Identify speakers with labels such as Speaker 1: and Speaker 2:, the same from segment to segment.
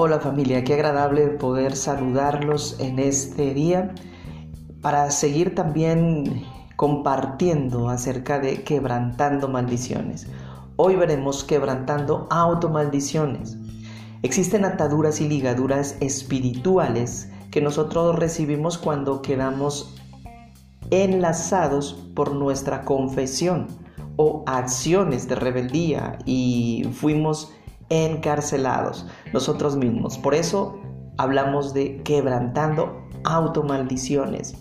Speaker 1: Hola familia, qué agradable poder saludarlos en este día para seguir también compartiendo acerca de quebrantando maldiciones. Hoy veremos quebrantando automaldiciones. Existen ataduras y ligaduras espirituales que nosotros recibimos cuando quedamos enlazados por nuestra confesión o acciones de rebeldía y fuimos encarcelados nosotros mismos. Por eso hablamos de quebrantando automaldiciones.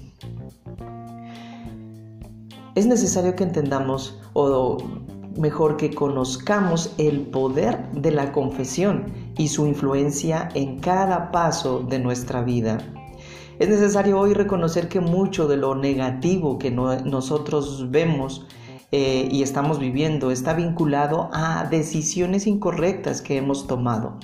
Speaker 1: Es necesario que entendamos, o mejor que conozcamos el poder de la confesión y su influencia en cada paso de nuestra vida. Es necesario hoy reconocer que mucho de lo negativo que nosotros vemos eh, y estamos viviendo está vinculado a decisiones incorrectas que hemos tomado,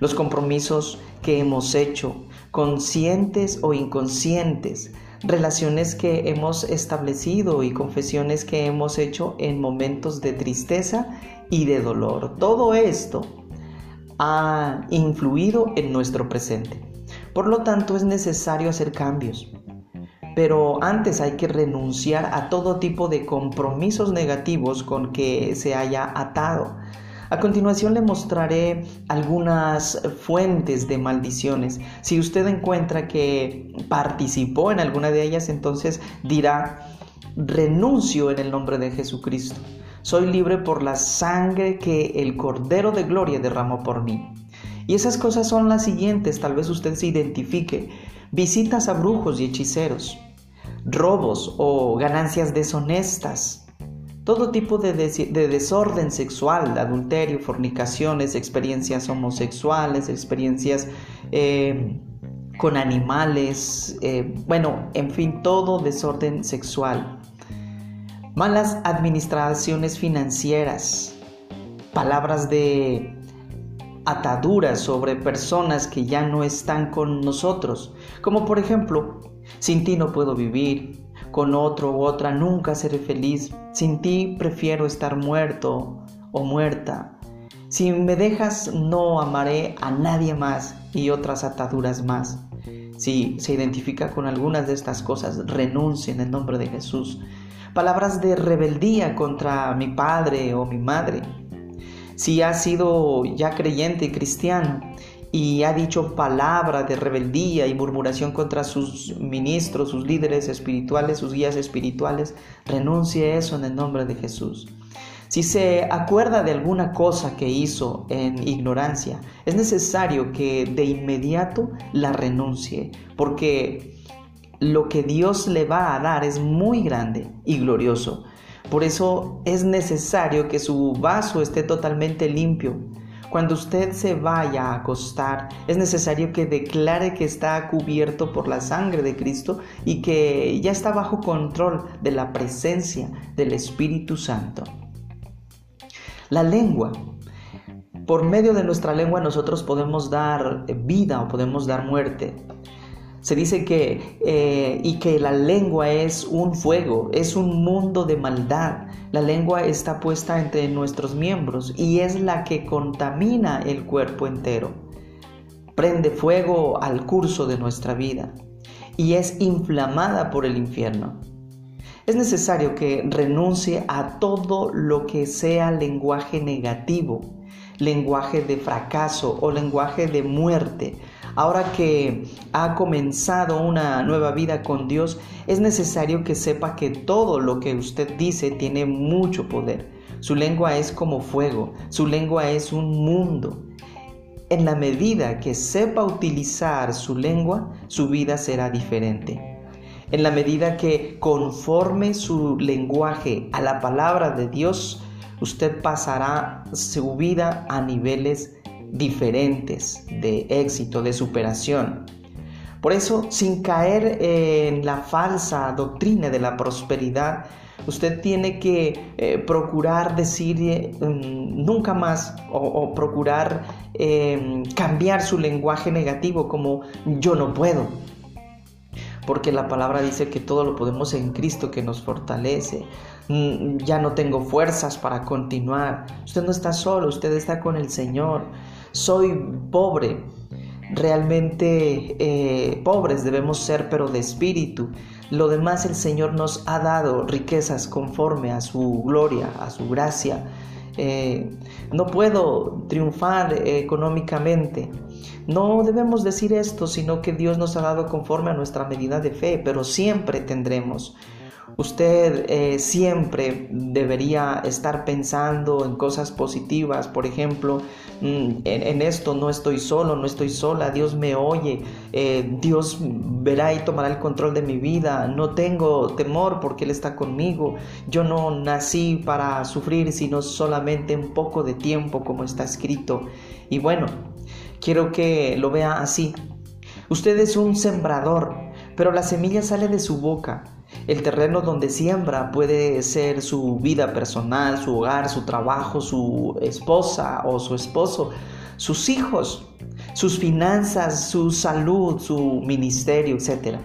Speaker 1: los compromisos que hemos hecho, conscientes o inconscientes, relaciones que hemos establecido y confesiones que hemos hecho en momentos de tristeza y de dolor. Todo esto ha influido en nuestro presente. Por lo tanto, es necesario hacer cambios. Pero antes hay que renunciar a todo tipo de compromisos negativos con que se haya atado. A continuación le mostraré algunas fuentes de maldiciones. Si usted encuentra que participó en alguna de ellas, entonces dirá, renuncio en el nombre de Jesucristo. Soy libre por la sangre que el Cordero de Gloria derramó por mí. Y esas cosas son las siguientes, tal vez usted se identifique. Visitas a brujos y hechiceros, robos o ganancias deshonestas, todo tipo de, desorden sexual, adulterio, fornicaciones, experiencias homosexuales, experiencias eh, con animales, eh, bueno, en fin, todo desorden sexual. Malas administraciones financieras, palabras de ataduras sobre personas que ya no están con nosotros, como por ejemplo, sin ti no puedo vivir, con otro u otra nunca seré feliz, sin ti prefiero estar muerto o muerta, si me dejas no amaré a nadie más y otras ataduras más. Si se identifica con algunas de estas cosas, renuncie en el nombre de Jesús. Palabras de rebeldía contra mi padre o mi madre, si ha sido ya creyente y cristiano y ha dicho palabra de rebeldía y murmuración contra sus ministros, sus líderes espirituales, sus guías espirituales, renuncie eso en el nombre de Jesús. Si se acuerda de alguna cosa que hizo en ignorancia, es necesario que de inmediato la renuncie, porque lo que Dios le va a dar es muy grande y glorioso. Por eso es necesario que su vaso esté totalmente limpio. Cuando usted se vaya a acostar, es necesario que declare que está cubierto por la sangre de Cristo y que ya está bajo control de la presencia del Espíritu Santo. La lengua. Por medio de nuestra lengua nosotros podemos dar vida o podemos dar muerte. Se dice que, eh, y que la lengua es un fuego, es un mundo de maldad. La lengua está puesta entre nuestros miembros y es la que contamina el cuerpo entero. Prende fuego al curso de nuestra vida y es inflamada por el infierno. Es necesario que renuncie a todo lo que sea lenguaje negativo, lenguaje de fracaso o lenguaje de muerte, Ahora que ha comenzado una nueva vida con Dios, es necesario que sepa que todo lo que usted dice tiene mucho poder. Su lengua es como fuego, su lengua es un mundo. En la medida que sepa utilizar su lengua, su vida será diferente. En la medida que conforme su lenguaje a la palabra de Dios, usted pasará su vida a niveles diferentes de éxito, de superación. Por eso, sin caer en la falsa doctrina de la prosperidad, usted tiene que eh, procurar decir mm, nunca más o, procurar em, cambiar su lenguaje negativo como yo no puedo. Porque la palabra dice que todo lo podemos en Cristo que nos fortalece. Mm, ya no tengo fuerzas para continuar. Usted no está solo, usted está con el Señor soy pobre, realmente eh, pobres debemos ser, pero de espíritu. Lo demás el Señor nos ha dado riquezas conforme a su gloria, a su gracia. Eh, no puedo triunfar económicamente. No debemos decir esto, sino que Dios nos ha dado conforme a nuestra medida de fe, pero siempre tendremos. Usted eh, siempre debería estar pensando en cosas positivas, por ejemplo, mm, en, esto no estoy solo, no estoy sola, Dios me oye, eh, Dios verá y tomará el control de mi vida, no tengo temor porque Él está conmigo, yo no nací para sufrir, sino solamente un poco de tiempo como está escrito. Y bueno, quiero que lo vea así. Usted es un sembrador, pero la semilla sale de su boca el terreno donde siembra puede ser su vida personal, su hogar, su trabajo, su esposa o su esposo, sus hijos, sus finanzas, su salud, su ministerio, etc.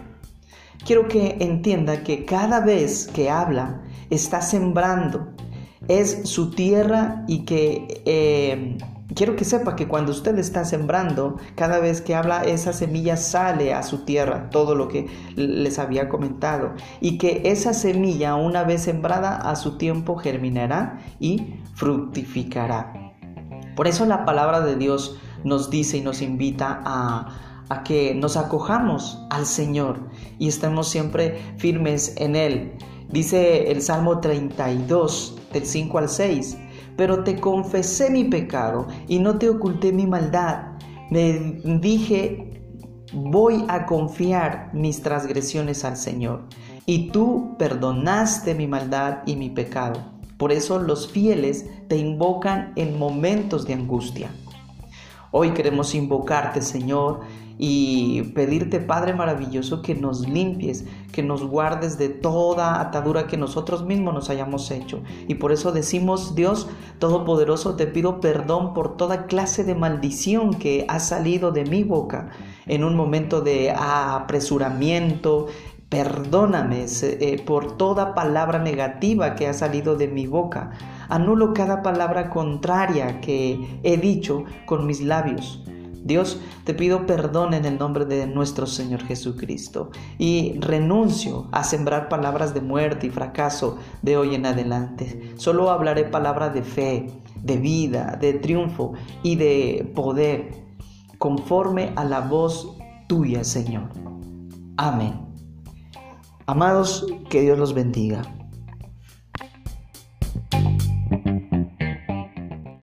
Speaker 1: Quiero que entienda que cada vez que habla está sembrando, es su tierra y que eh, Quiero que sepa que cuando usted está sembrando, cada vez que habla, esa semilla sale a su tierra, todo lo que les había comentado, y que esa semilla, una vez sembrada, a su tiempo germinará y fructificará. Por eso la palabra de Dios nos dice y nos invita a, a que nos acojamos al Señor y estemos siempre firmes en Él. Dice el Salmo 32, del 5 al 6 pero te confesé mi pecado y no te oculté mi maldad. Me dije, voy a confiar mis transgresiones al Señor, y tú perdonaste mi maldad y mi pecado. Por eso los fieles te invocan en momentos de angustia. Hoy queremos invocarte, Señor, y pedirte, Padre maravilloso, que nos limpies, que nos guardes de toda atadura que nosotros mismos nos hayamos hecho. Y por eso decimos, Dios Todopoderoso, te pido perdón por toda clase de maldición que ha salido de mi boca en un momento de apresuramiento, Perdóname eh, por toda palabra negativa que ha salido de mi boca. Anulo cada palabra contraria que he dicho con mis labios. Dios, te pido perdón en el nombre de nuestro Señor Jesucristo y renuncio a sembrar palabras de muerte y fracaso de hoy en adelante. Solo hablaré palabras de fe, de vida, de triunfo y de poder, conforme a la voz tuya, Señor. Amén. Amados, que Dios los bendiga.